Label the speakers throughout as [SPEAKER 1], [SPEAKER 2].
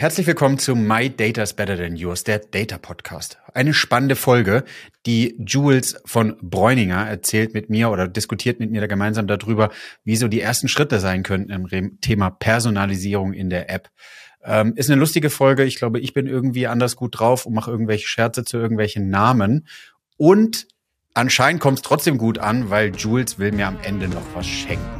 [SPEAKER 1] Herzlich willkommen zu My Data's Better Than Yours, der Data Podcast. Eine spannende Folge, die Jules von Bräuninger erzählt mit mir oder diskutiert mit mir da gemeinsam darüber, wie so die ersten Schritte sein könnten im Thema Personalisierung in der App. Ähm, ist eine lustige Folge. Ich glaube, ich bin irgendwie anders gut drauf und mache irgendwelche Scherze zu irgendwelchen Namen. Und anscheinend kommt es trotzdem gut an, weil Jules will mir am Ende noch was schenken.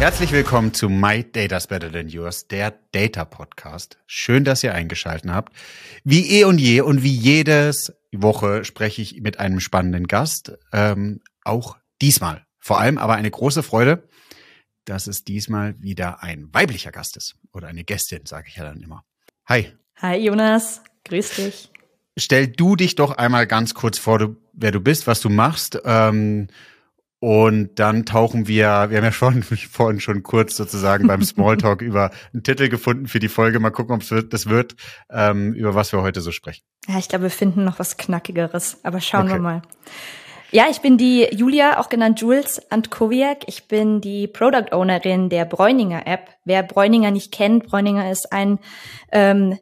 [SPEAKER 1] Herzlich willkommen zu My Data's Better Than Yours, der Data Podcast. Schön, dass ihr eingeschaltet habt. Wie eh und je und wie jedes Woche spreche ich mit einem spannenden Gast. Ähm, auch diesmal. Vor allem aber eine große Freude, dass es diesmal wieder ein weiblicher Gast ist. Oder eine Gästin, sage ich ja dann immer. Hi.
[SPEAKER 2] Hi Jonas, grüß dich.
[SPEAKER 1] Stell du dich doch einmal ganz kurz vor, du, wer du bist, was du machst. Ähm, und dann tauchen wir, wir haben ja schon vorhin schon kurz sozusagen beim Smalltalk über einen Titel gefunden für die Folge. Mal gucken, ob es wird, das wird, ähm, über was wir heute so sprechen.
[SPEAKER 2] Ja, ich glaube, wir finden noch was Knackigeres, aber schauen okay. wir mal. Ja, ich bin die Julia, auch genannt Jules Antkowiak. Ich bin die Product Ownerin der Bräuninger App. Wer Bräuninger nicht kennt, Bräuninger ist ein ähm,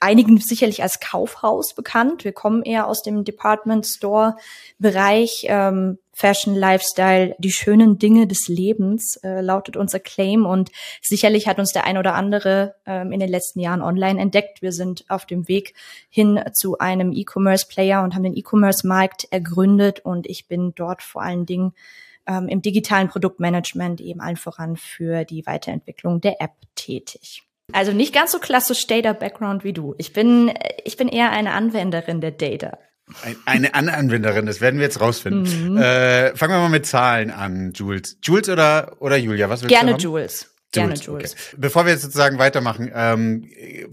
[SPEAKER 2] einigen sicherlich als Kaufhaus bekannt. Wir kommen eher aus dem Department Store Bereich. Ähm, Fashion, Lifestyle, die schönen Dinge des Lebens äh, lautet unser Claim und sicherlich hat uns der ein oder andere ähm, in den letzten Jahren online entdeckt. Wir sind auf dem Weg hin zu einem E-Commerce-Player und haben den E-Commerce-Markt ergründet und ich bin dort vor allen Dingen ähm, im digitalen Produktmanagement eben allen voran für die Weiterentwicklung der App tätig. Also nicht ganz so klassisch Data Background wie du. Ich bin, ich bin eher eine Anwenderin der Data.
[SPEAKER 1] Eine Anwenderin, das werden wir jetzt rausfinden. Mhm. Äh, fangen wir mal mit Zahlen an, Jules. Jules oder, oder Julia, was willst
[SPEAKER 2] Gerne
[SPEAKER 1] du haben?
[SPEAKER 2] Jules.
[SPEAKER 1] Gerne Jules. Okay. Bevor wir jetzt sozusagen weitermachen, ähm,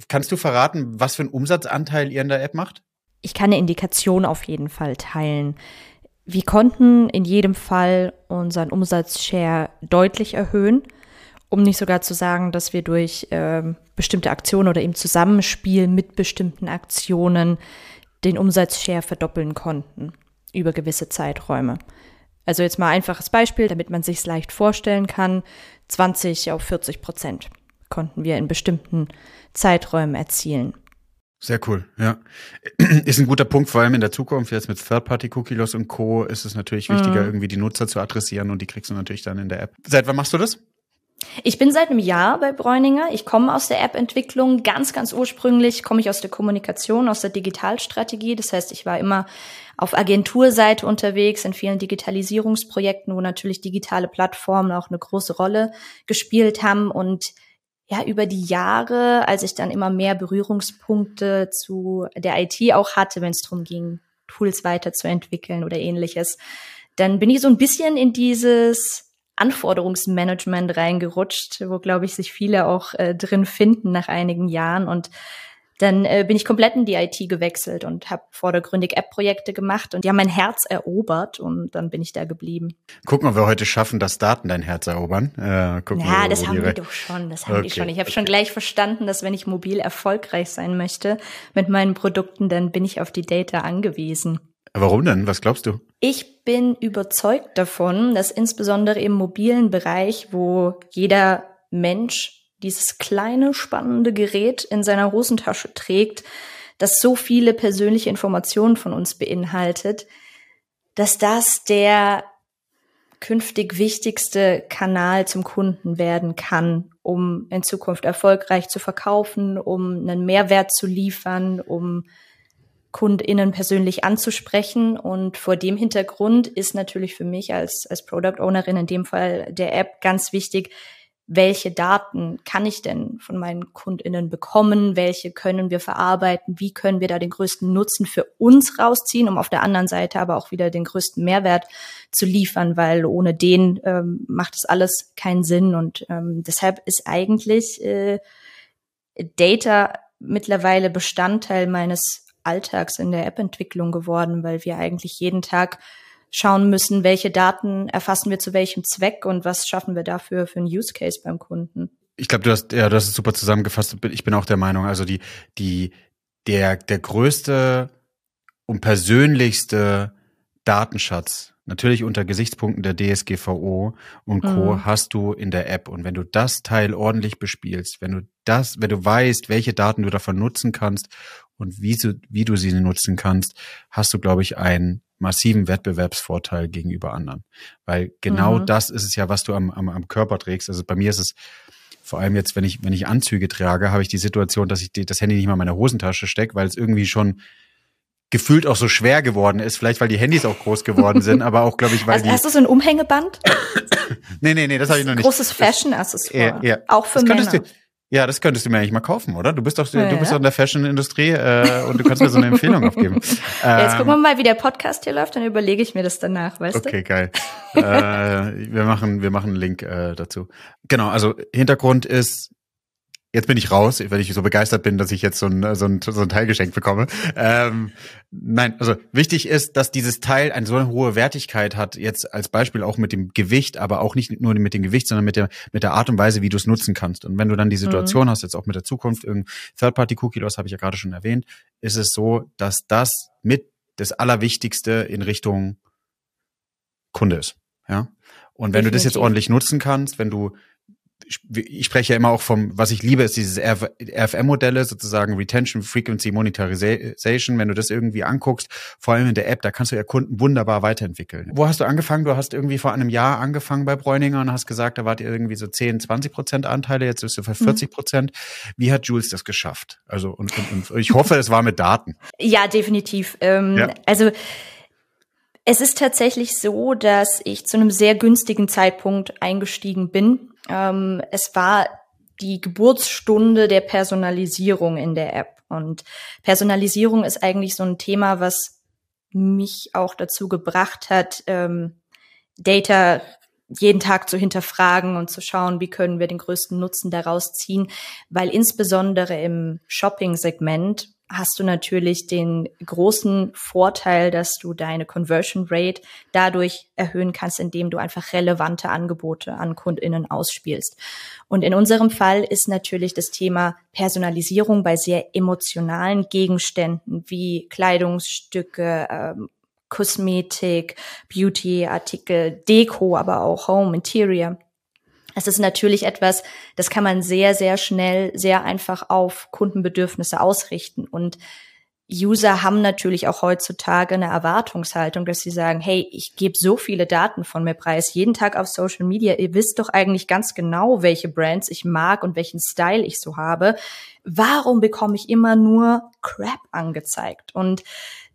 [SPEAKER 1] kannst du verraten, was für einen Umsatzanteil ihr in der App macht?
[SPEAKER 2] Ich kann eine Indikation auf jeden Fall teilen. Wir konnten in jedem Fall unseren Umsatzshare deutlich erhöhen, um nicht sogar zu sagen, dass wir durch ähm, bestimmte Aktionen oder im Zusammenspiel mit bestimmten Aktionen den Umsatzshare verdoppeln konnten über gewisse Zeiträume. Also jetzt mal einfaches Beispiel, damit man sich es leicht vorstellen kann. 20 auf 40 Prozent konnten wir in bestimmten Zeiträumen erzielen.
[SPEAKER 1] Sehr cool, ja. Ist ein guter Punkt, vor allem in der Zukunft, jetzt mit Third-Party-Cookie-Loss und Co. ist es natürlich wichtiger, mhm. irgendwie die Nutzer zu adressieren und die kriegst du natürlich dann in der App. Seit wann machst du das?
[SPEAKER 2] Ich bin seit einem Jahr bei Bräuninger. Ich komme aus der App-Entwicklung. Ganz, ganz ursprünglich komme ich aus der Kommunikation, aus der Digitalstrategie. Das heißt, ich war immer auf Agenturseite unterwegs in vielen Digitalisierungsprojekten, wo natürlich digitale Plattformen auch eine große Rolle gespielt haben. Und ja, über die Jahre, als ich dann immer mehr Berührungspunkte zu der IT auch hatte, wenn es darum ging, Tools weiterzuentwickeln oder ähnliches, dann bin ich so ein bisschen in dieses Anforderungsmanagement reingerutscht, wo, glaube ich, sich viele auch äh, drin finden nach einigen Jahren. Und dann äh, bin ich komplett in die IT gewechselt und habe vordergründig App-Projekte gemacht und die haben mein Herz erobert und dann bin ich da geblieben.
[SPEAKER 1] Gucken, ob wir heute schaffen, dass Daten dein Herz erobern.
[SPEAKER 2] Äh, gucken ja, wir, das haben wir doch schon. Das haben okay. die schon. Ich habe okay. schon gleich verstanden, dass wenn ich mobil erfolgreich sein möchte mit meinen Produkten, dann bin ich auf die Data angewiesen.
[SPEAKER 1] Warum denn? Was glaubst du?
[SPEAKER 2] Ich bin überzeugt davon, dass insbesondere im mobilen Bereich, wo jeder Mensch dieses kleine, spannende Gerät in seiner Hosentasche trägt, das so viele persönliche Informationen von uns beinhaltet, dass das der künftig wichtigste Kanal zum Kunden werden kann, um in Zukunft erfolgreich zu verkaufen, um einen Mehrwert zu liefern, um KundInnen persönlich anzusprechen. Und vor dem Hintergrund ist natürlich für mich als, als Product Ownerin in dem Fall der App ganz wichtig, welche Daten kann ich denn von meinen KundInnen bekommen? Welche können wir verarbeiten? Wie können wir da den größten Nutzen für uns rausziehen, um auf der anderen Seite aber auch wieder den größten Mehrwert zu liefern, weil ohne den ähm, macht es alles keinen Sinn. Und ähm, deshalb ist eigentlich äh, Data mittlerweile Bestandteil meines Alltags in der App-Entwicklung geworden, weil wir eigentlich jeden Tag schauen müssen, welche Daten erfassen wir zu welchem Zweck und was schaffen wir dafür für einen Use Case beim Kunden.
[SPEAKER 1] Ich glaube, du hast ja, du hast es super zusammengefasst. Ich bin auch der Meinung, also die die der der größte und persönlichste Datenschatz, natürlich unter Gesichtspunkten der DSGVO und Co. Mhm. hast du in der App. Und wenn du das Teil ordentlich bespielst, wenn du das, wenn du weißt, welche Daten du davon nutzen kannst und wie, du, wie du sie nutzen kannst, hast du, glaube ich, einen massiven Wettbewerbsvorteil gegenüber anderen. Weil genau mhm. das ist es ja, was du am, am, am Körper trägst. Also bei mir ist es vor allem jetzt, wenn ich, wenn ich Anzüge trage, habe ich die Situation, dass ich die, das Handy nicht mal in meine Hosentasche stecke, weil es irgendwie schon gefühlt auch so schwer geworden ist. Vielleicht, weil die Handys auch groß geworden sind, aber auch, glaube ich, weil
[SPEAKER 2] also,
[SPEAKER 1] die...
[SPEAKER 2] Hast du so ein Umhängeband?
[SPEAKER 1] nee, nee, nee, das habe ich noch nicht.
[SPEAKER 2] Großes Fashion-Accessoire. Ja, ja. Auch für Männer.
[SPEAKER 1] Du, ja, das könntest du mir eigentlich mal kaufen, oder? Du bist doch, ja, du bist doch in der Fashion-Industrie äh, und du kannst mir so eine Empfehlung aufgeben.
[SPEAKER 2] Ja, jetzt gucken wir mal, wie der Podcast hier läuft, dann überlege ich mir das danach, weißt
[SPEAKER 1] okay, du? Okay, geil. äh, wir machen, wir machen einen Link äh, dazu. Genau, also Hintergrund ist, jetzt bin ich raus, weil ich so begeistert bin, dass ich jetzt so ein, so ein, so ein Teil geschenkt bekomme. Ähm, nein, also wichtig ist, dass dieses Teil eine so eine hohe Wertigkeit hat, jetzt als Beispiel auch mit dem Gewicht, aber auch nicht nur mit dem Gewicht, sondern mit der, mit der Art und Weise, wie du es nutzen kannst. Und wenn du dann die Situation mhm. hast, jetzt auch mit der Zukunft, irgendein Third-Party-Cookie, das habe ich ja gerade schon erwähnt, ist es so, dass das mit das Allerwichtigste in Richtung Kunde ist. Ja. Und wenn Definitiv. du das jetzt ordentlich nutzen kannst, wenn du ich spreche ja immer auch vom, was ich liebe, ist dieses RFM-Modelle, sozusagen Retention Frequency Monetization. Wenn du das irgendwie anguckst, vor allem in der App, da kannst du ja Kunden wunderbar weiterentwickeln. Wo hast du angefangen? Du hast irgendwie vor einem Jahr angefangen bei Bräuninger und hast gesagt, da wart ihr irgendwie so 10, 20 Prozent Anteile, jetzt bist du bei 40 Prozent. Mhm. Wie hat Jules das geschafft? Also, und, und, und ich hoffe, es war mit Daten.
[SPEAKER 2] Ja, definitiv. Ähm, ja. Also, es ist tatsächlich so, dass ich zu einem sehr günstigen Zeitpunkt eingestiegen bin. Ähm, es war die Geburtsstunde der Personalisierung in der App. Und Personalisierung ist eigentlich so ein Thema, was mich auch dazu gebracht hat, ähm, Data jeden Tag zu hinterfragen und zu schauen, wie können wir den größten Nutzen daraus ziehen, weil insbesondere im Shopping-Segment hast du natürlich den großen Vorteil, dass du deine Conversion Rate dadurch erhöhen kannst, indem du einfach relevante Angebote an KundInnen ausspielst. Und in unserem Fall ist natürlich das Thema Personalisierung bei sehr emotionalen Gegenständen wie Kleidungsstücke, ähm, Kosmetik, Beauty-Artikel, Deko, aber auch Home, Interior es ist natürlich etwas, das kann man sehr, sehr schnell, sehr einfach auf Kundenbedürfnisse ausrichten. Und User haben natürlich auch heutzutage eine Erwartungshaltung, dass sie sagen, hey, ich gebe so viele Daten von mir preis, jeden Tag auf Social Media. Ihr wisst doch eigentlich ganz genau, welche Brands ich mag und welchen Style ich so habe. Warum bekomme ich immer nur Crap angezeigt? Und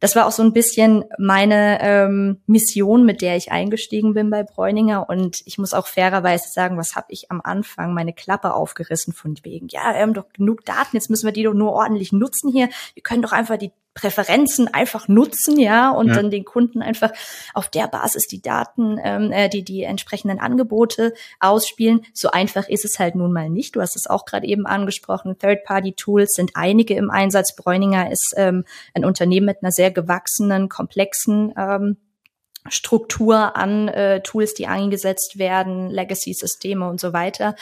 [SPEAKER 2] das war auch so ein bisschen meine ähm, Mission, mit der ich eingestiegen bin bei Bräuninger. Und ich muss auch fairerweise sagen, was habe ich am Anfang meine Klappe aufgerissen von wegen, ja, wir haben doch genug Daten, jetzt müssen wir die doch nur ordentlich nutzen hier. Wir können doch einfach die Präferenzen einfach nutzen, ja, und ja. dann den Kunden einfach auf der Basis die Daten, ähm, äh, die die entsprechenden Angebote ausspielen. So einfach ist es halt nun mal nicht. Du hast es auch gerade eben angesprochen. Third-Party-Tools sind einige im Einsatz. Bräuninger ist ähm, ein Unternehmen mit einer sehr gewachsenen, komplexen ähm, Struktur an äh, Tools, die eingesetzt werden, Legacy-Systeme und so weiter.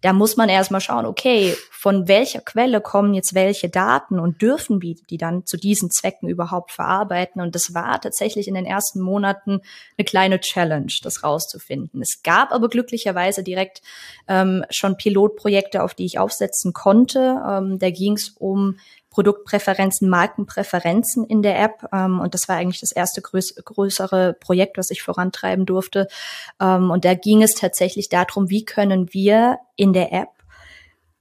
[SPEAKER 2] Da muss man erstmal schauen, okay, von welcher Quelle kommen jetzt welche Daten und dürfen wir die dann zu diesen Zwecken überhaupt verarbeiten? Und das war tatsächlich in den ersten Monaten eine kleine Challenge, das rauszufinden. Es gab aber glücklicherweise direkt ähm, schon Pilotprojekte, auf die ich aufsetzen konnte. Ähm, da ging es um Produktpräferenzen, Markenpräferenzen in der App. Ähm, und das war eigentlich das erste größ größere Projekt, was ich vorantreiben durfte. Ähm, und da ging es tatsächlich darum, wie können wir in der App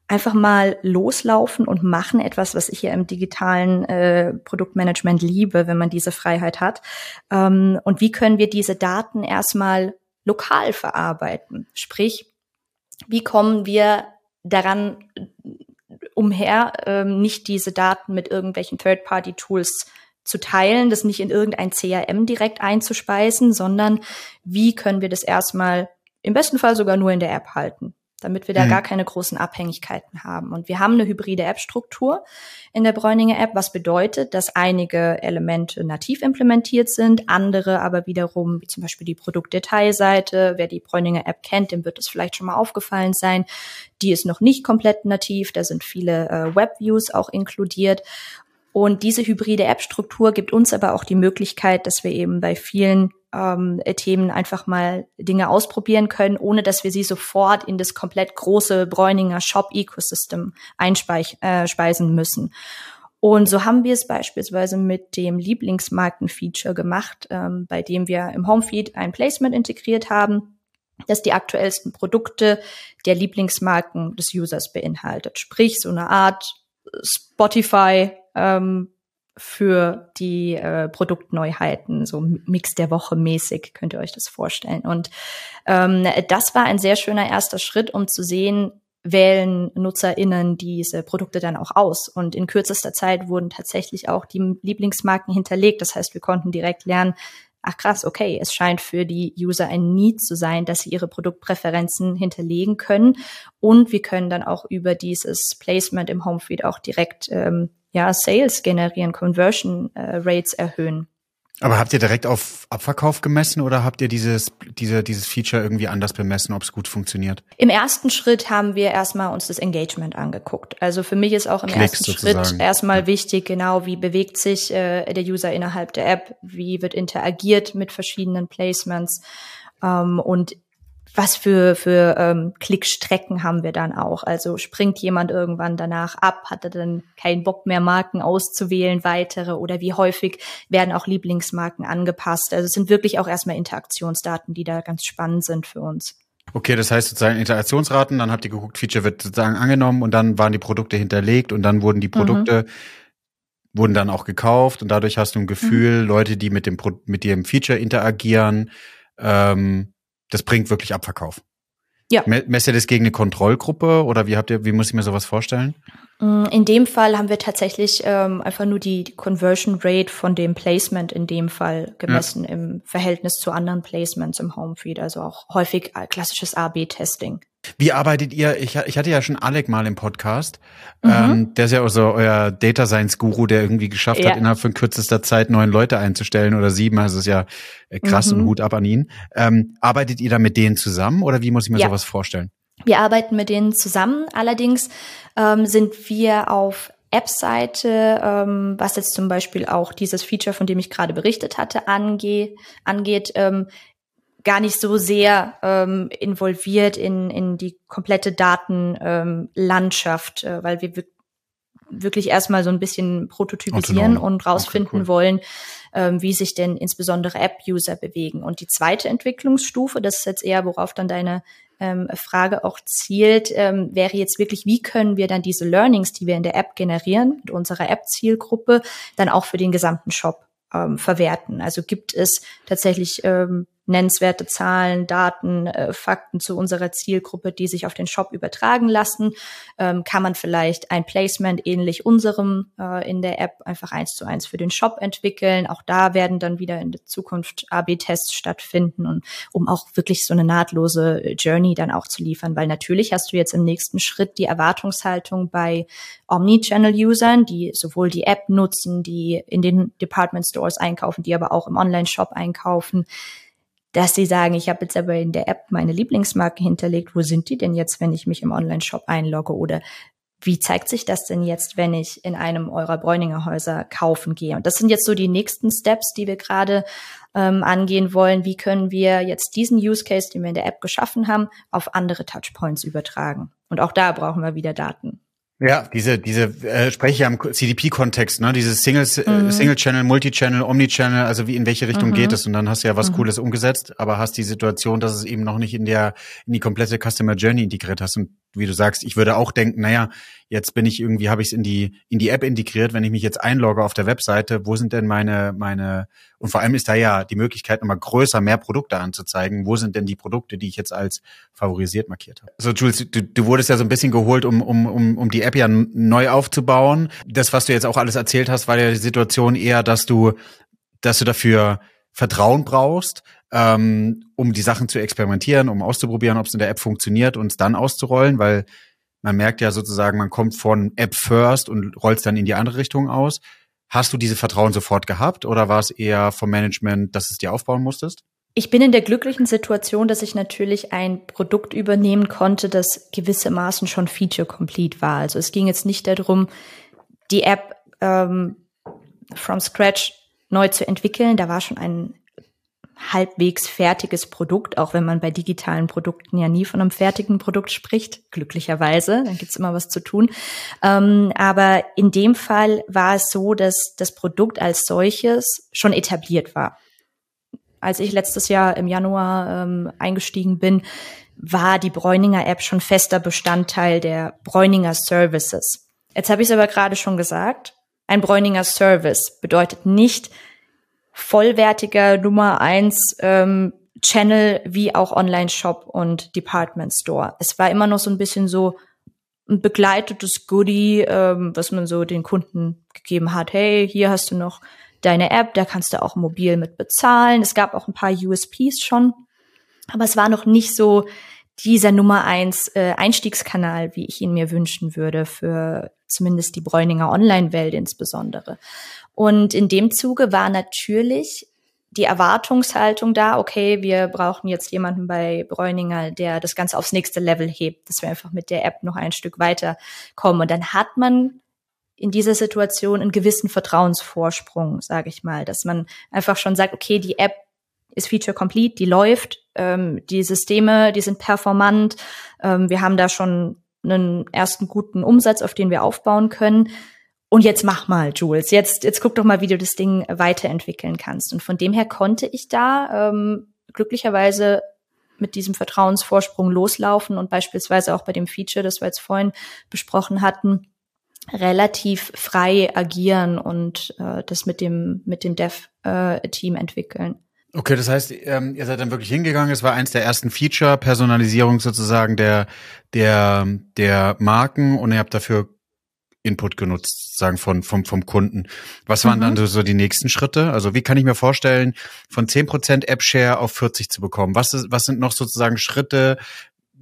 [SPEAKER 2] einfach mal loslaufen und machen etwas, was ich hier im digitalen äh, Produktmanagement liebe, wenn man diese Freiheit hat. Ähm, und wie können wir diese Daten erstmal lokal verarbeiten? Sprich, wie kommen wir daran, umher, ähm, nicht diese Daten mit irgendwelchen Third-Party-Tools zu teilen, das nicht in irgendein CRM direkt einzuspeisen, sondern wie können wir das erstmal im besten Fall sogar nur in der App halten. Damit wir da mhm. gar keine großen Abhängigkeiten haben. Und wir haben eine hybride App-Struktur in der Bräuninger App, was bedeutet, dass einige Elemente nativ implementiert sind, andere aber wiederum, wie zum Beispiel die Produktdetailseite, wer die Bräuninger App kennt, dem wird es vielleicht schon mal aufgefallen sein, die ist noch nicht komplett nativ, da sind viele äh, Webviews auch inkludiert. Und diese hybride App-Struktur gibt uns aber auch die Möglichkeit, dass wir eben bei vielen ähm, Themen einfach mal Dinge ausprobieren können, ohne dass wir sie sofort in das komplett große Bräuninger Shop-Ecosystem einspeisen äh, müssen. Und so haben wir es beispielsweise mit dem Lieblingsmarken-Feature gemacht, ähm, bei dem wir im Homefeed ein Placement integriert haben, das die aktuellsten Produkte der Lieblingsmarken des Users beinhaltet. Sprich, so eine Art Spotify ähm, für die äh, Produktneuheiten, so Mix der Woche mäßig, könnt ihr euch das vorstellen. Und ähm, das war ein sehr schöner erster Schritt, um zu sehen, wählen NutzerInnen diese Produkte dann auch aus. Und in kürzester Zeit wurden tatsächlich auch die Lieblingsmarken hinterlegt. Das heißt, wir konnten direkt lernen, ach krass, okay, es scheint für die User ein Need zu sein, dass sie ihre Produktpräferenzen hinterlegen können. Und wir können dann auch über dieses Placement im Homefeed auch direkt ähm, ja, Sales generieren, Conversion äh, Rates erhöhen.
[SPEAKER 1] Aber habt ihr direkt auf Abverkauf gemessen oder habt ihr dieses, diese, dieses Feature irgendwie anders bemessen, ob es gut funktioniert?
[SPEAKER 2] Im ersten Schritt haben wir erstmal uns das Engagement angeguckt. Also für mich ist auch im Klicks ersten sozusagen. Schritt erstmal ja. wichtig, genau, wie bewegt sich äh, der User innerhalb der App, wie wird interagiert mit verschiedenen Placements. Ähm, und was für, für ähm, Klickstrecken haben wir dann auch? Also springt jemand irgendwann danach ab, hat er dann keinen Bock mehr, Marken auszuwählen, weitere oder wie häufig werden auch Lieblingsmarken angepasst? Also es sind wirklich auch erstmal Interaktionsdaten, die da ganz spannend sind für uns.
[SPEAKER 1] Okay, das heißt sozusagen Interaktionsraten, dann habt ihr geguckt, Feature wird sozusagen angenommen und dann waren die Produkte hinterlegt und dann wurden die Produkte mhm. wurden dann auch gekauft und dadurch hast du ein Gefühl, mhm. Leute, die mit dem mit dem Feature interagieren, ähm, das bringt wirklich Abverkauf. Ja. Messt ihr das gegen eine Kontrollgruppe oder wie habt ihr, wie muss ich mir sowas vorstellen?
[SPEAKER 2] Mm, in dem Fall haben wir tatsächlich ähm, einfach nur die Conversion Rate von dem Placement in dem Fall gemessen ja. im Verhältnis zu anderen Placements im Homefeed, also auch häufig äh, klassisches A-B-Testing.
[SPEAKER 1] Wie arbeitet ihr? Ich, ich hatte ja schon Alec mal im Podcast. Mhm. Ähm, der ist ja auch so euer Data Science Guru, der irgendwie geschafft ja. hat, innerhalb von kürzester Zeit neun Leute einzustellen oder sieben. Also ist ja äh, krass mhm. und Hut ab an ihn. Ähm, arbeitet ihr da mit denen zusammen oder wie muss ich mir ja. sowas vorstellen?
[SPEAKER 2] Wir arbeiten mit denen zusammen. Allerdings ähm, sind wir auf App-Seite, ähm, was jetzt zum Beispiel auch dieses Feature, von dem ich gerade berichtet hatte, ange angeht, ähm, gar nicht so sehr ähm, involviert in, in die komplette Datenlandschaft, ähm, äh, weil wir wirklich erstmal so ein bisschen prototypisieren Autonom. und rausfinden okay, cool. wollen, ähm, wie sich denn insbesondere App-User bewegen. Und die zweite Entwicklungsstufe, das ist jetzt eher, worauf dann deine ähm, Frage auch zielt, ähm, wäre jetzt wirklich, wie können wir dann diese Learnings, die wir in der App generieren, mit unserer App-Zielgruppe, dann auch für den gesamten Shop ähm, verwerten. Also gibt es tatsächlich ähm, nennenswerte Zahlen, Daten, äh, Fakten zu unserer Zielgruppe, die sich auf den Shop übertragen lassen. Ähm, kann man vielleicht ein Placement ähnlich unserem äh, in der App einfach eins zu eins für den Shop entwickeln. Auch da werden dann wieder in der Zukunft AB-Tests stattfinden und um auch wirklich so eine nahtlose Journey dann auch zu liefern, weil natürlich hast du jetzt im nächsten Schritt die Erwartungshaltung bei Omni-Channel-Usern, die sowohl die App nutzen, die in den Department Stores einkaufen, die aber auch im Online-Shop einkaufen, dass sie sagen, ich habe jetzt aber in der App meine Lieblingsmarke hinterlegt, wo sind die denn jetzt, wenn ich mich im Online-Shop einlogge? Oder wie zeigt sich das denn jetzt, wenn ich in einem eurer Bräuninger Häuser kaufen gehe? Und das sind jetzt so die nächsten Steps, die wir gerade ähm, angehen wollen. Wie können wir jetzt diesen Use Case, den wir in der App geschaffen haben, auf andere Touchpoints übertragen? Und auch da brauchen wir wieder Daten.
[SPEAKER 1] Ja, diese, diese äh, spreche ich ja im CDP-Kontext, ne? Dieses Single, mhm. Single Channel, Multi-Channel, Omni-Channel, also wie in welche Richtung mhm. geht es? Und dann hast du ja was mhm. Cooles umgesetzt, aber hast die Situation, dass es eben noch nicht in der in die komplette Customer Journey integriert hast. Und wie du sagst, ich würde auch denken, naja, jetzt bin ich irgendwie, habe ich es in die in die App integriert, wenn ich mich jetzt einlogge auf der Webseite, wo sind denn meine meine und vor allem ist da ja die Möglichkeit nochmal größer, mehr Produkte anzuzeigen. Wo sind denn die Produkte, die ich jetzt als favorisiert markiert habe? So Jules, du, du wurdest ja so ein bisschen geholt, um um um um die App ja neu aufzubauen. Das, was du jetzt auch alles erzählt hast, war ja die Situation eher, dass du dass du dafür Vertrauen brauchst, ähm, um die Sachen zu experimentieren, um auszuprobieren, ob es in der App funktioniert und es dann auszurollen, weil man merkt ja sozusagen, man kommt von App First und rollt dann in die andere Richtung aus. Hast du diese Vertrauen sofort gehabt oder war es eher vom Management, dass es dir aufbauen musstest?
[SPEAKER 2] Ich bin in der glücklichen Situation, dass ich natürlich ein Produkt übernehmen konnte, das gewissermaßen schon feature complete war. Also es ging jetzt nicht darum, die App ähm, from scratch neu zu entwickeln. Da war schon ein halbwegs fertiges Produkt, auch wenn man bei digitalen Produkten ja nie von einem fertigen Produkt spricht, glücklicherweise, dann gibt's immer was zu tun. Ähm, aber in dem Fall war es so, dass das Produkt als solches schon etabliert war. Als ich letztes Jahr im Januar ähm, eingestiegen bin, war die Bräuninger App schon fester Bestandteil der Bräuninger Services. Jetzt habe ich es aber gerade schon gesagt, ein Bräuninger Service bedeutet nicht, vollwertiger Nummer eins ähm, Channel wie auch Online-Shop und Department Store. Es war immer noch so ein bisschen so ein begleitetes Goodie, ähm, was man so den Kunden gegeben hat. Hey, hier hast du noch deine App, da kannst du auch mobil mit bezahlen. Es gab auch ein paar USPs schon, aber es war noch nicht so dieser Nummer eins äh, Einstiegskanal, wie ich ihn mir wünschen würde für zumindest die Bräuninger Online-Welt insbesondere. Und in dem Zuge war natürlich die Erwartungshaltung da, okay, wir brauchen jetzt jemanden bei Bräuninger, der das Ganze aufs nächste Level hebt, dass wir einfach mit der App noch ein Stück weiterkommen. Und dann hat man in dieser Situation einen gewissen Vertrauensvorsprung, sage ich mal, dass man einfach schon sagt, okay, die App ist feature complete, die läuft, ähm, die Systeme, die sind performant, ähm, wir haben da schon einen ersten guten Umsatz, auf den wir aufbauen können. Und jetzt mach mal, Jules. Jetzt, jetzt guck doch mal, wie du das Ding weiterentwickeln kannst. Und von dem her konnte ich da ähm, glücklicherweise mit diesem Vertrauensvorsprung loslaufen und beispielsweise auch bei dem Feature, das wir jetzt vorhin besprochen hatten, relativ frei agieren und äh, das mit dem mit dem Dev-Team äh, entwickeln.
[SPEAKER 1] Okay, das heißt, ähm, ihr seid dann wirklich hingegangen. Es war eins der ersten Feature, Personalisierung sozusagen der der der Marken und ihr habt dafür Input genutzt, sagen von vom vom Kunden. Was waren mhm. dann so, so die nächsten Schritte? Also wie kann ich mir vorstellen, von 10% App Share auf 40 zu bekommen? Was ist, was sind noch sozusagen Schritte,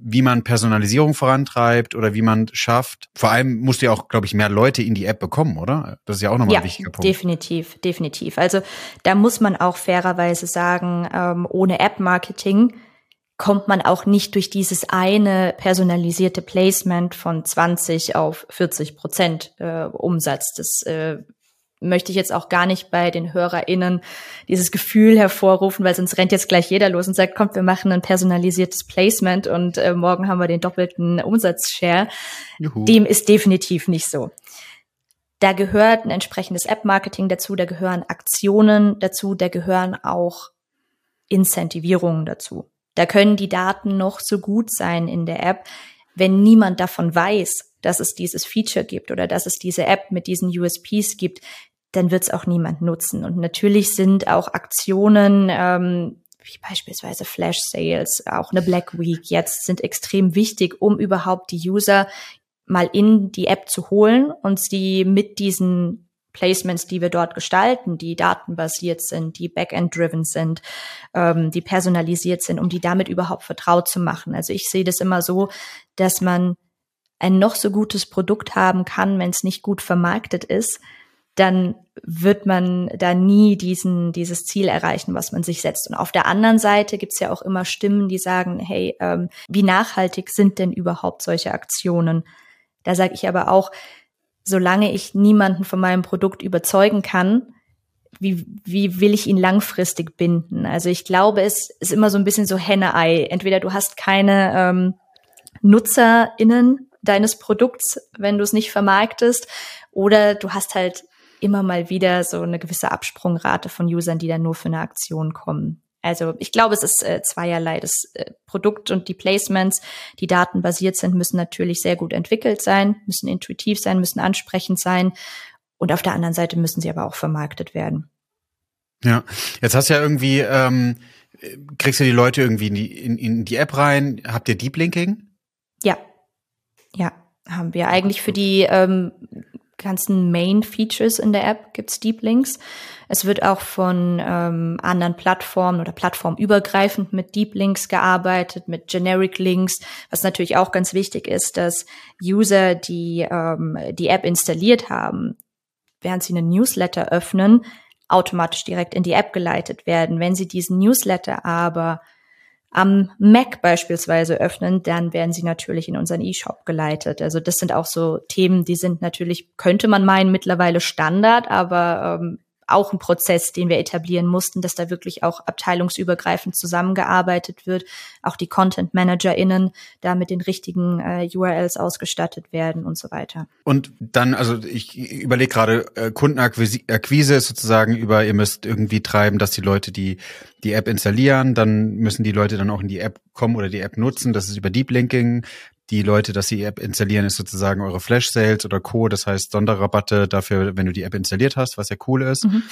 [SPEAKER 1] wie man Personalisierung vorantreibt oder wie man schafft. Vor allem musst du ja auch, glaube ich, mehr Leute in die App bekommen, oder? Das ist ja auch nochmal ja, ein wichtiger Punkt.
[SPEAKER 2] Definitiv, definitiv. Also da muss man auch fairerweise sagen, ähm, ohne App-Marketing kommt man auch nicht durch dieses eine personalisierte Placement von 20 auf 40 Prozent äh, Umsatz. Das äh, möchte ich jetzt auch gar nicht bei den HörerInnen dieses Gefühl hervorrufen, weil sonst rennt jetzt gleich jeder los und sagt, kommt, wir machen ein personalisiertes Placement und äh, morgen haben wir den doppelten Umsatzshare. Juhu. Dem ist definitiv nicht so. Da gehört ein entsprechendes App-Marketing dazu, da gehören Aktionen dazu, da gehören auch Incentivierungen dazu. Da können die Daten noch so gut sein in der App, wenn niemand davon weiß, dass es dieses Feature gibt oder dass es diese App mit diesen USPs gibt, dann wird es auch niemand nutzen. Und natürlich sind auch Aktionen, ähm, wie beispielsweise Flash Sales, auch eine Black Week jetzt, sind extrem wichtig, um überhaupt die User mal in die App zu holen und sie mit diesen Placements, die wir dort gestalten, die datenbasiert sind, die Backend-driven sind, ähm, die personalisiert sind, um die damit überhaupt vertraut zu machen. Also ich sehe das immer so, dass man ein noch so gutes Produkt haben kann, wenn es nicht gut vermarktet ist, dann wird man da nie diesen, dieses Ziel erreichen, was man sich setzt. Und auf der anderen Seite gibt es ja auch immer Stimmen, die sagen, hey, ähm, wie nachhaltig sind denn überhaupt solche Aktionen? Da sage ich aber auch, solange ich niemanden von meinem Produkt überzeugen kann, wie, wie will ich ihn langfristig binden? Also ich glaube, es ist immer so ein bisschen so Henne-Ei. Entweder du hast keine ähm, NutzerInnen deines Produkts, wenn du es nicht vermarktest, oder du hast halt immer mal wieder so eine gewisse Absprungrate von Usern, die dann nur für eine Aktion kommen. Also ich glaube, es ist äh, zweierlei. Das äh, Produkt und die Placements, die datenbasiert sind, müssen natürlich sehr gut entwickelt sein, müssen intuitiv sein, müssen ansprechend sein. Und auf der anderen Seite müssen sie aber auch vermarktet werden.
[SPEAKER 1] Ja, jetzt hast du ja irgendwie, ähm, kriegst du die Leute irgendwie in die, in, in die App rein. Habt ihr Deep Linking?
[SPEAKER 2] Ja, ja, haben wir eigentlich für die ähm, ganzen Main Features in der App gibt's Deep Links. Es wird auch von ähm, anderen Plattformen oder plattformübergreifend mit Deep Links gearbeitet, mit Generic Links, was natürlich auch ganz wichtig ist, dass User, die ähm, die App installiert haben, während sie einen Newsletter öffnen, automatisch direkt in die App geleitet werden. Wenn sie diesen Newsletter aber am Mac beispielsweise öffnen, dann werden sie natürlich in unseren E-Shop geleitet. Also das sind auch so Themen, die sind natürlich, könnte man meinen, mittlerweile Standard, aber ähm, auch ein Prozess, den wir etablieren mussten, dass da wirklich auch abteilungsübergreifend zusammengearbeitet wird, auch die Content ManagerInnen da mit den richtigen äh, URLs ausgestattet werden und so weiter.
[SPEAKER 1] Und dann, also ich überlege gerade, äh, Kundenakquise ist sozusagen über, ihr müsst irgendwie treiben, dass die Leute die, die App installieren, dann müssen die Leute dann auch in die App kommen oder die App nutzen. Das ist über Deep Linking die Leute, dass sie die App installieren, ist sozusagen eure Flash-Sales oder Co. Das heißt Sonderrabatte dafür, wenn du die App installiert hast, was ja cool ist. Mhm.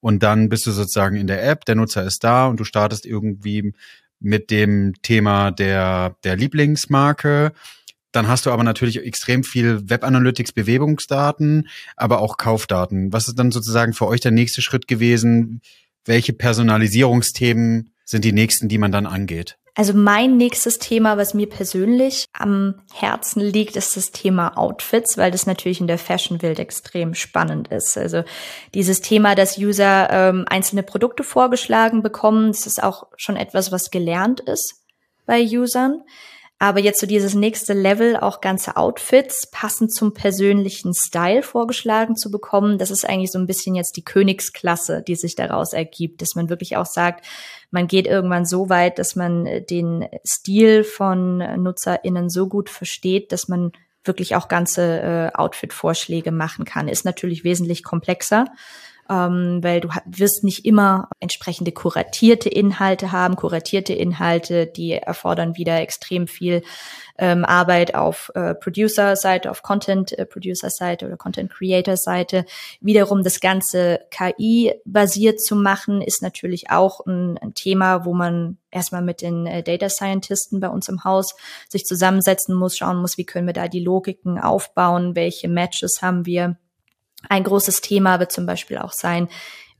[SPEAKER 1] Und dann bist du sozusagen in der App, der Nutzer ist da und du startest irgendwie mit dem Thema der, der Lieblingsmarke. Dann hast du aber natürlich extrem viel Web Analytics, Bewegungsdaten, aber auch Kaufdaten. Was ist dann sozusagen für euch der nächste Schritt gewesen? Welche Personalisierungsthemen sind die nächsten, die man dann angeht?
[SPEAKER 2] Also mein nächstes Thema, was mir persönlich am Herzen liegt, ist das Thema Outfits, weil das natürlich in der Fashion-Welt extrem spannend ist. Also dieses Thema, dass User ähm, einzelne Produkte vorgeschlagen bekommen, das ist auch schon etwas, was gelernt ist bei Usern. Aber jetzt so dieses nächste Level, auch ganze Outfits passend zum persönlichen Style vorgeschlagen zu bekommen, das ist eigentlich so ein bisschen jetzt die Königsklasse, die sich daraus ergibt, dass man wirklich auch sagt, man geht irgendwann so weit, dass man den Stil von NutzerInnen so gut versteht, dass man wirklich auch ganze äh, Outfit-Vorschläge machen kann. Ist natürlich wesentlich komplexer ähm, weil du wirst nicht immer entsprechende kuratierte Inhalte haben. Kuratierte Inhalte, die erfordern wieder extrem viel ähm, Arbeit auf äh, Producer-Seite, auf Content-Producer-Seite oder Content-Creator-Seite. Wiederum das Ganze KI-basiert zu machen, ist natürlich auch ein, ein Thema, wo man erstmal mit den äh, Data Scientisten bei uns im Haus sich zusammensetzen muss, schauen muss, wie können wir da die Logiken aufbauen, welche Matches haben wir ein großes Thema wird zum Beispiel auch sein,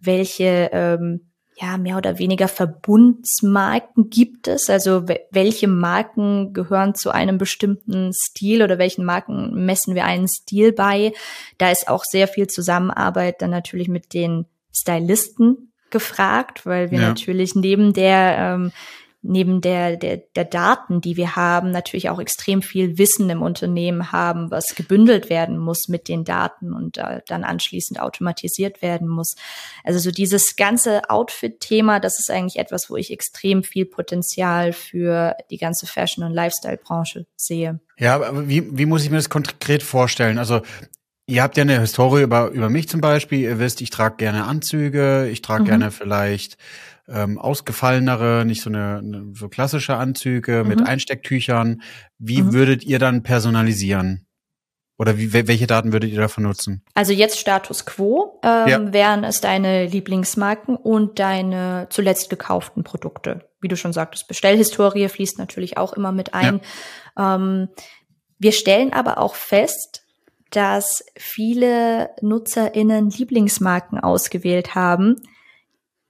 [SPEAKER 2] welche ähm, ja mehr oder weniger Verbundsmarken gibt es? Also welche Marken gehören zu einem bestimmten Stil oder welchen Marken messen wir einen Stil bei? Da ist auch sehr viel Zusammenarbeit dann natürlich mit den Stylisten gefragt, weil wir ja. natürlich neben der ähm, neben der, der, der Daten, die wir haben, natürlich auch extrem viel Wissen im Unternehmen haben, was gebündelt werden muss mit den Daten und äh, dann anschließend automatisiert werden muss. Also so dieses ganze Outfit-Thema, das ist eigentlich etwas, wo ich extrem viel Potenzial für die ganze Fashion- und Lifestyle-Branche sehe.
[SPEAKER 1] Ja, aber wie, wie muss ich mir das konkret vorstellen? Also Ihr habt ja eine Historie über, über mich zum Beispiel. Ihr wisst, ich trage gerne Anzüge, ich trage mhm. gerne vielleicht ähm, ausgefallenere, nicht so eine, eine so klassische Anzüge mhm. mit Einstecktüchern. Wie mhm. würdet ihr dann personalisieren? Oder wie, welche Daten würdet ihr davon nutzen?
[SPEAKER 2] Also jetzt Status Quo ähm, ja. wären es deine Lieblingsmarken und deine zuletzt gekauften Produkte. Wie du schon sagtest, Bestellhistorie fließt natürlich auch immer mit ein. Ja. Ähm, wir stellen aber auch fest, dass viele NutzerInnen Lieblingsmarken ausgewählt haben,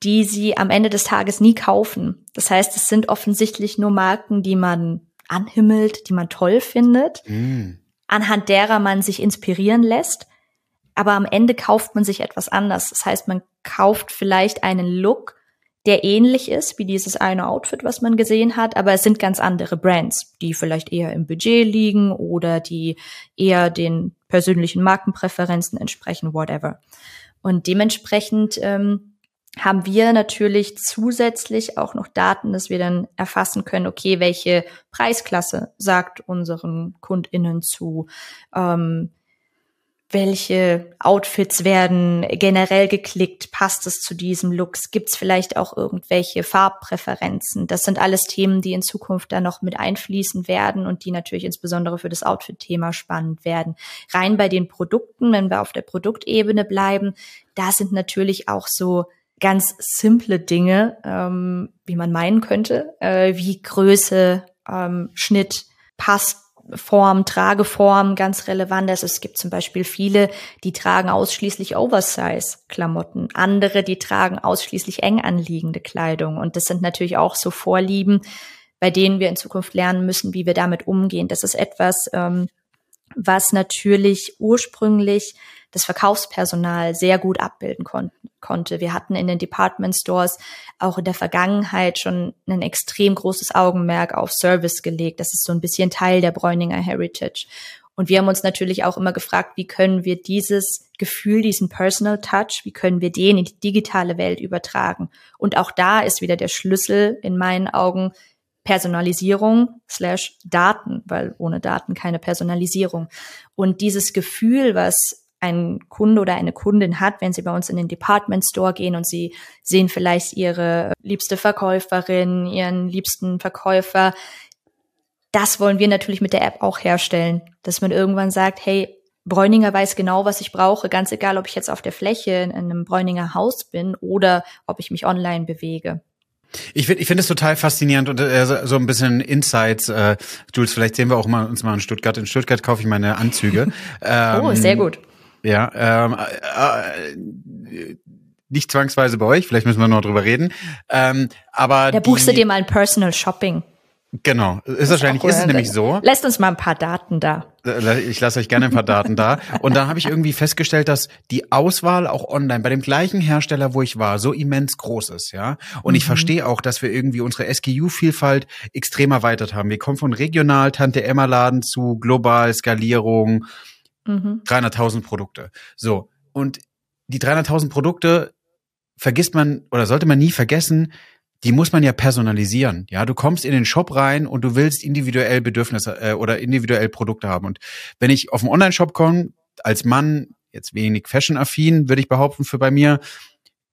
[SPEAKER 2] die sie am Ende des Tages nie kaufen. Das heißt, es sind offensichtlich nur Marken, die man anhimmelt, die man toll findet, mm. anhand derer man sich inspirieren lässt. Aber am Ende kauft man sich etwas anders. Das heißt, man kauft vielleicht einen Look, der ähnlich ist wie dieses eine Outfit, was man gesehen hat, aber es sind ganz andere Brands, die vielleicht eher im Budget liegen oder die eher den persönlichen Markenpräferenzen entsprechen, whatever. Und dementsprechend ähm, haben wir natürlich zusätzlich auch noch Daten, dass wir dann erfassen können, okay, welche Preisklasse sagt unseren KundInnen zu, ähm, welche Outfits werden generell geklickt, passt es zu diesem Looks, gibt es vielleicht auch irgendwelche Farbpräferenzen. Das sind alles Themen, die in Zukunft da noch mit einfließen werden und die natürlich insbesondere für das Outfit-Thema spannend werden. Rein bei den Produkten, wenn wir auf der Produktebene bleiben, da sind natürlich auch so ganz simple Dinge, ähm, wie man meinen könnte, äh, wie Größe, ähm, Schnitt, passt Form, Trageform ganz relevant. Also es gibt zum Beispiel viele, die tragen ausschließlich Oversize-Klamotten, andere, die tragen ausschließlich eng anliegende Kleidung. Und das sind natürlich auch so Vorlieben, bei denen wir in Zukunft lernen müssen, wie wir damit umgehen. Das ist etwas, ähm, was natürlich ursprünglich das Verkaufspersonal sehr gut abbilden kon konnte. Wir hatten in den Department Stores auch in der Vergangenheit schon ein extrem großes Augenmerk auf Service gelegt. Das ist so ein bisschen Teil der Bräuninger Heritage. Und wir haben uns natürlich auch immer gefragt, wie können wir dieses Gefühl, diesen Personal Touch, wie können wir den in die digitale Welt übertragen? Und auch da ist wieder der Schlüssel in meinen Augen Personalisierung slash Daten, weil ohne Daten keine Personalisierung. Und dieses Gefühl, was ein Kunde oder eine Kundin hat, wenn sie bei uns in den Department Store gehen und sie sehen vielleicht ihre liebste Verkäuferin, ihren liebsten Verkäufer. Das wollen wir natürlich mit der App auch herstellen, dass man irgendwann sagt, hey, Bräuninger weiß genau, was ich brauche, ganz egal, ob ich jetzt auf der Fläche in einem Bräuninger Haus bin oder ob ich mich online bewege.
[SPEAKER 1] Ich finde ich finde es total faszinierend und äh, so ein bisschen Insights. Äh, Jules, vielleicht sehen wir auch mal uns mal in Stuttgart. In Stuttgart kaufe ich meine Anzüge.
[SPEAKER 2] ähm, oh, sehr gut.
[SPEAKER 1] Ja, ähm, äh, äh, nicht zwangsweise bei euch, vielleicht müssen wir noch drüber reden. Ähm, aber
[SPEAKER 2] da buchst du dir mal ein Personal Shopping.
[SPEAKER 1] Genau, ist wahrscheinlich ist es nämlich so.
[SPEAKER 2] Lässt uns mal ein paar Daten da.
[SPEAKER 1] Ich lasse euch gerne ein paar Daten da. Und da habe ich irgendwie festgestellt, dass die Auswahl auch online bei dem gleichen Hersteller, wo ich war, so immens groß ist, ja. Und mhm. ich verstehe auch, dass wir irgendwie unsere SKU-Vielfalt extrem erweitert haben. Wir kommen von regional Tante Emma Laden zu global Skalierung, Mhm. 300.000 Produkte. So. Und die 300.000 Produkte vergisst man oder sollte man nie vergessen, die muss man ja personalisieren. Ja, du kommst in den Shop rein und du willst individuell Bedürfnisse äh, oder individuell Produkte haben. Und wenn ich auf einen Online-Shop komme, als Mann, jetzt wenig fashion-affin, würde ich behaupten, für bei mir,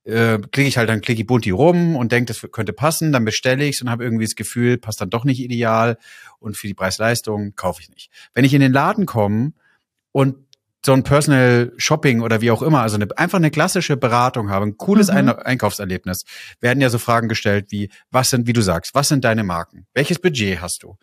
[SPEAKER 1] äh, klicke ich halt dann klicke ich bunti rum und denke, das könnte passen, dann bestelle ich es und habe irgendwie das Gefühl, passt dann doch nicht ideal und für die Preis-Leistung kaufe ich nicht. Wenn ich in den Laden komme und so ein Personal Shopping oder wie auch immer, also eine, einfach eine klassische Beratung habe, ein cooles mhm. Einkaufserlebnis, werden ja so Fragen gestellt wie, was sind, wie du sagst, was sind deine Marken? Welches Budget hast du?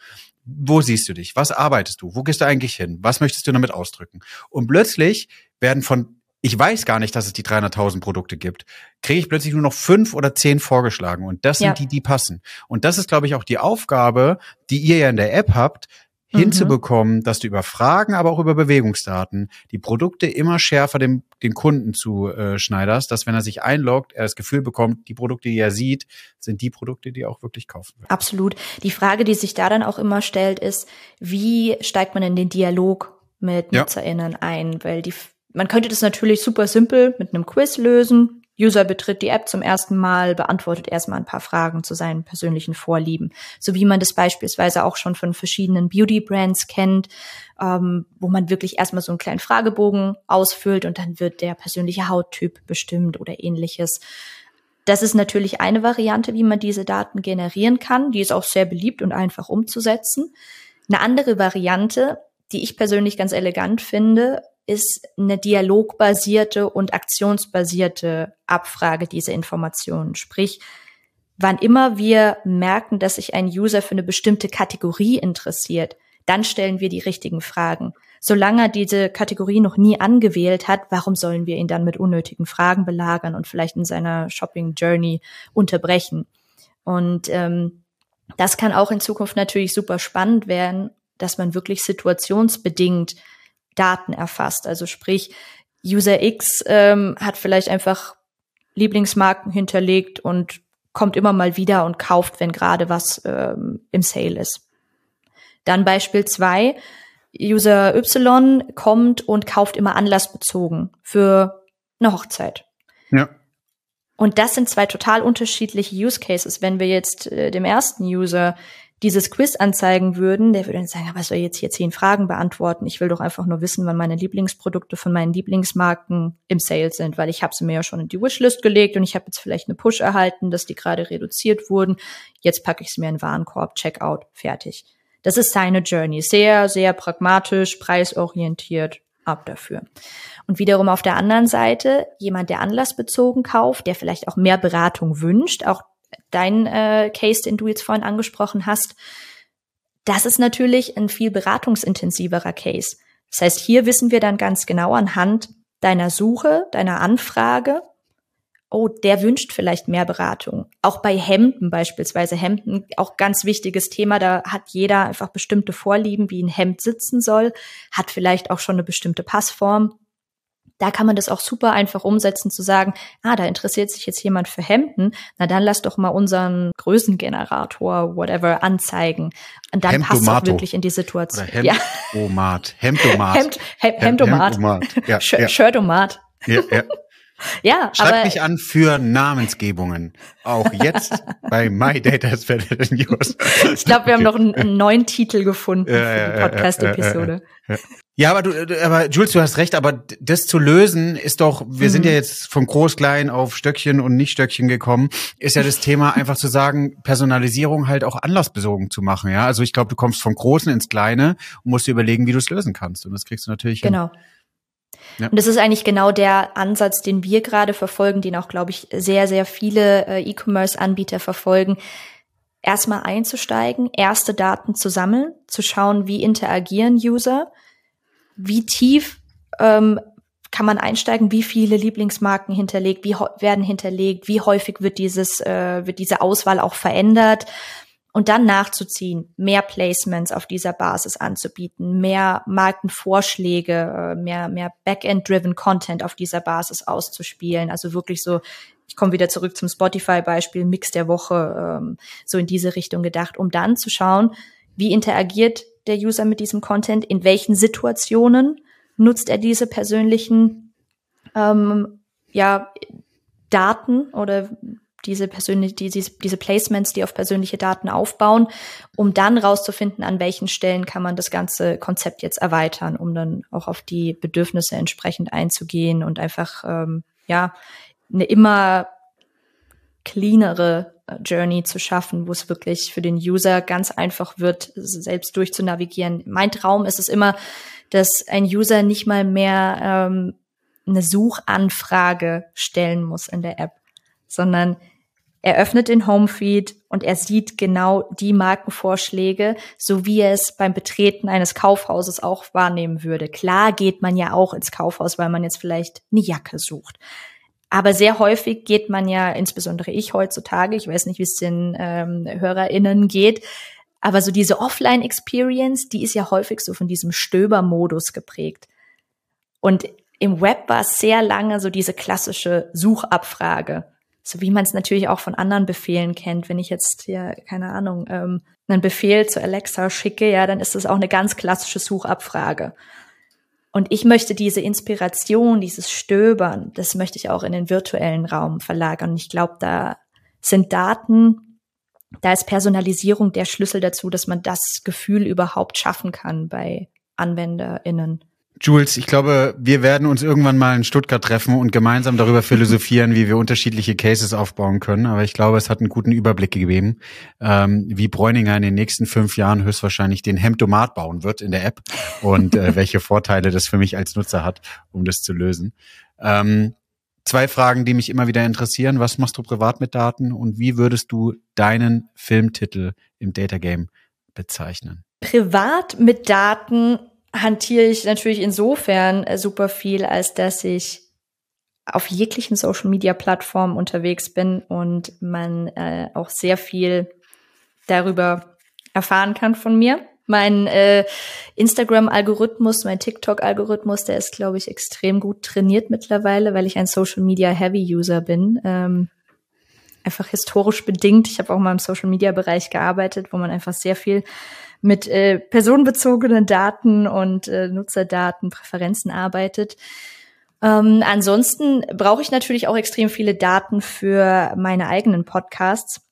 [SPEAKER 1] Wo siehst du dich? Was arbeitest du? Wo gehst du eigentlich hin? Was möchtest du damit ausdrücken? Und plötzlich werden von, ich weiß gar nicht, dass es die 300.000 Produkte gibt, kriege ich plötzlich nur noch fünf oder zehn vorgeschlagen. Und das sind ja. die, die passen. Und das ist, glaube ich, auch die Aufgabe, die ihr ja in der App habt, Mhm. hinzubekommen, dass du über Fragen, aber auch über Bewegungsdaten die Produkte immer schärfer dem den Kunden zu äh, dass wenn er sich einloggt, er das Gefühl bekommt, die Produkte, die er sieht, sind die Produkte, die er auch wirklich kaufen will.
[SPEAKER 2] Absolut. Die Frage, die sich da dann auch immer stellt, ist, wie steigt man in den Dialog mit NutzerInnen ja. ein? Weil die, man könnte das natürlich super simpel mit einem Quiz lösen. User betritt die App zum ersten Mal, beantwortet erstmal ein paar Fragen zu seinen persönlichen Vorlieben, so wie man das beispielsweise auch schon von verschiedenen Beauty-Brands kennt, ähm, wo man wirklich erstmal so einen kleinen Fragebogen ausfüllt und dann wird der persönliche Hauttyp bestimmt oder ähnliches. Das ist natürlich eine Variante, wie man diese Daten generieren kann. Die ist auch sehr beliebt und einfach umzusetzen. Eine andere Variante, die ich persönlich ganz elegant finde, ist eine dialogbasierte und aktionsbasierte Abfrage dieser Informationen. Sprich, wann immer wir merken, dass sich ein User für eine bestimmte Kategorie interessiert, dann stellen wir die richtigen Fragen. Solange er diese Kategorie noch nie angewählt hat, warum sollen wir ihn dann mit unnötigen Fragen belagern und vielleicht in seiner Shopping Journey unterbrechen? Und ähm, das kann auch in Zukunft natürlich super spannend werden, dass man wirklich situationsbedingt Daten erfasst. Also sprich, User X ähm, hat vielleicht einfach Lieblingsmarken hinterlegt und kommt immer mal wieder und kauft, wenn gerade was ähm, im Sale ist. Dann Beispiel zwei: User Y kommt und kauft immer anlassbezogen für eine Hochzeit. Ja. Und das sind zwei total unterschiedliche Use Cases. Wenn wir jetzt äh, dem ersten User dieses Quiz anzeigen würden, der würde dann sagen, was soll ich jetzt hier zehn Fragen beantworten? Ich will doch einfach nur wissen, wann meine Lieblingsprodukte von meinen Lieblingsmarken im Sale sind, weil ich habe sie mir ja schon in die Wishlist gelegt und ich habe jetzt vielleicht eine Push erhalten, dass die gerade reduziert wurden. Jetzt packe ich es mir in den Warenkorb, Checkout, fertig. Das ist seine Journey. Sehr, sehr pragmatisch, preisorientiert, ab dafür. Und wiederum auf der anderen Seite jemand, der anlassbezogen kauft, der vielleicht auch mehr Beratung wünscht, auch dein äh, Case, den du jetzt vorhin angesprochen hast, Das ist natürlich ein viel beratungsintensiverer Case. Das heißt, hier wissen wir dann ganz genau anhand deiner Suche, deiner Anfrage, oh, der wünscht vielleicht mehr Beratung. Auch bei Hemden beispielsweise. Hemden, auch ganz wichtiges Thema. Da hat jeder einfach bestimmte Vorlieben, wie ein Hemd sitzen soll, hat vielleicht auch schon eine bestimmte Passform. Da kann man das auch super einfach umsetzen, zu sagen, ah, da interessiert sich jetzt jemand für Hemden, na dann lass doch mal unseren Größengenerator, whatever, anzeigen. Und dann passt es auch wirklich in die Situation.
[SPEAKER 1] Oder Hemdomat. Ja. Hemdomat.
[SPEAKER 2] Hemd, Hemd, Hemdomat. Hemdomat. Ja, ja. Shirtomat. Ja, ja. Ja,
[SPEAKER 1] Schreibt aber, mich an für Namensgebungen. Auch jetzt bei My Data is Better Than Yours.
[SPEAKER 2] Ich glaube, wir haben noch einen, einen, neuen Titel gefunden ja, für die Podcast-Episode.
[SPEAKER 1] Ja, ja, aber du, aber Jules, du hast recht, aber das zu lösen ist doch, wir mhm. sind ja jetzt von groß klein auf Stöckchen und nicht Stöckchen gekommen, ist ja das Thema einfach zu sagen, Personalisierung halt auch anlassbesogen zu machen, ja? Also ich glaube, du kommst vom Großen ins Kleine und musst dir überlegen, wie du es lösen kannst und das kriegst du natürlich
[SPEAKER 2] genau. hin. Ja. Und das ist eigentlich genau der Ansatz, den wir gerade verfolgen, den auch, glaube ich, sehr, sehr viele äh, E-Commerce-Anbieter verfolgen. Erstmal einzusteigen, erste Daten zu sammeln, zu schauen, wie interagieren User, wie tief ähm, kann man einsteigen, wie viele Lieblingsmarken hinterlegt, wie werden hinterlegt, wie häufig wird dieses, äh, wird diese Auswahl auch verändert und dann nachzuziehen, mehr Placements auf dieser Basis anzubieten, mehr Markenvorschläge, äh, mehr, mehr Backend-driven Content auf dieser Basis auszuspielen. Also wirklich so, ich komme wieder zurück zum Spotify-Beispiel, Mix der Woche, ähm, so in diese Richtung gedacht, um dann zu schauen, wie interagiert der User mit diesem Content, in welchen Situationen nutzt er diese persönlichen ähm, ja, Daten oder diese persönliche, diese, diese Placements, die auf persönliche Daten aufbauen, um dann rauszufinden, an welchen Stellen kann man das ganze Konzept jetzt erweitern, um dann auch auf die Bedürfnisse entsprechend einzugehen und einfach ähm, ja eine immer cleanere äh, Journey zu schaffen, wo es wirklich für den User ganz einfach wird, selbst durchzunavigieren. Mein Traum ist es immer, dass ein User nicht mal mehr ähm, eine Suchanfrage stellen muss in der App, sondern er öffnet den Homefeed und er sieht genau die Markenvorschläge, so wie er es beim Betreten eines Kaufhauses auch wahrnehmen würde. Klar geht man ja auch ins Kaufhaus, weil man jetzt vielleicht eine Jacke sucht. Aber sehr häufig geht man ja, insbesondere ich heutzutage, ich weiß nicht, wie es den ähm, HörerInnen geht, aber so diese Offline-Experience, die ist ja häufig so von diesem Stöbermodus geprägt. Und im Web war es sehr lange so diese klassische Suchabfrage. So wie man es natürlich auch von anderen Befehlen kennt. Wenn ich jetzt hier, keine Ahnung, ähm, einen Befehl zu Alexa schicke, ja, dann ist das auch eine ganz klassische Suchabfrage. Und ich möchte diese Inspiration, dieses Stöbern, das möchte ich auch in den virtuellen Raum verlagern. Und ich glaube, da sind Daten, da ist Personalisierung der Schlüssel dazu, dass man das Gefühl überhaupt schaffen kann bei AnwenderInnen.
[SPEAKER 1] Jules, ich glaube, wir werden uns irgendwann mal in Stuttgart treffen und gemeinsam darüber philosophieren, wie wir unterschiedliche Cases aufbauen können. Aber ich glaube, es hat einen guten Überblick gegeben, ähm, wie Bräuninger in den nächsten fünf Jahren höchstwahrscheinlich den Hemdomat bauen wird in der App und äh, welche Vorteile das für mich als Nutzer hat, um das zu lösen. Ähm, zwei Fragen, die mich immer wieder interessieren. Was machst du privat mit Daten und wie würdest du deinen Filmtitel im Data Game bezeichnen?
[SPEAKER 2] Privat mit Daten hantiere ich natürlich insofern äh, super viel, als dass ich auf jeglichen Social Media Plattformen unterwegs bin und man äh, auch sehr viel darüber erfahren kann von mir. Mein äh, Instagram-Algorithmus, mein TikTok-Algorithmus, der ist, glaube ich, extrem gut trainiert mittlerweile, weil ich ein Social Media Heavy User bin. Ähm, einfach historisch bedingt. Ich habe auch mal im Social Media Bereich gearbeitet, wo man einfach sehr viel mit äh, personenbezogenen Daten und äh, Nutzerdaten, Präferenzen arbeitet. Ähm, ansonsten brauche ich natürlich auch extrem viele Daten für meine eigenen Podcasts,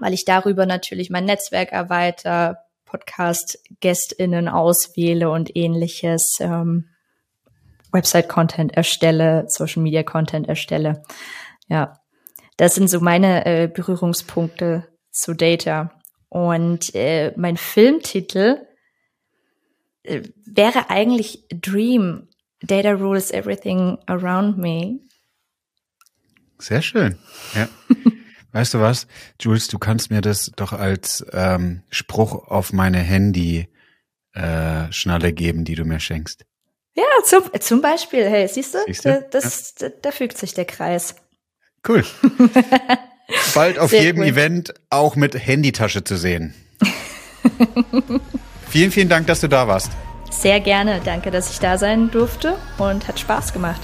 [SPEAKER 2] weil ich darüber natürlich mein Netzwerk erweitere, Podcast-GästInnen auswähle und ähnliches, ähm, Website-Content erstelle, Social-Media-Content erstelle. Ja, das sind so meine äh, Berührungspunkte zu Data. Und äh, mein Filmtitel äh, wäre eigentlich Dream. Data rules everything around me.
[SPEAKER 1] Sehr schön. Ja. Weißt du was, Jules, du kannst mir das doch als ähm, Spruch auf meine Handy äh, Schnalle geben, die du mir schenkst.
[SPEAKER 2] Ja, zum, zum Beispiel, hey, siehst du, siehst du? Da, das, ja. da, da fügt sich der Kreis.
[SPEAKER 1] Cool. Bald auf Sehr jedem cool. Event auch mit Handytasche zu sehen. vielen, vielen Dank, dass du da warst.
[SPEAKER 2] Sehr gerne. Danke, dass ich da sein durfte und hat Spaß gemacht.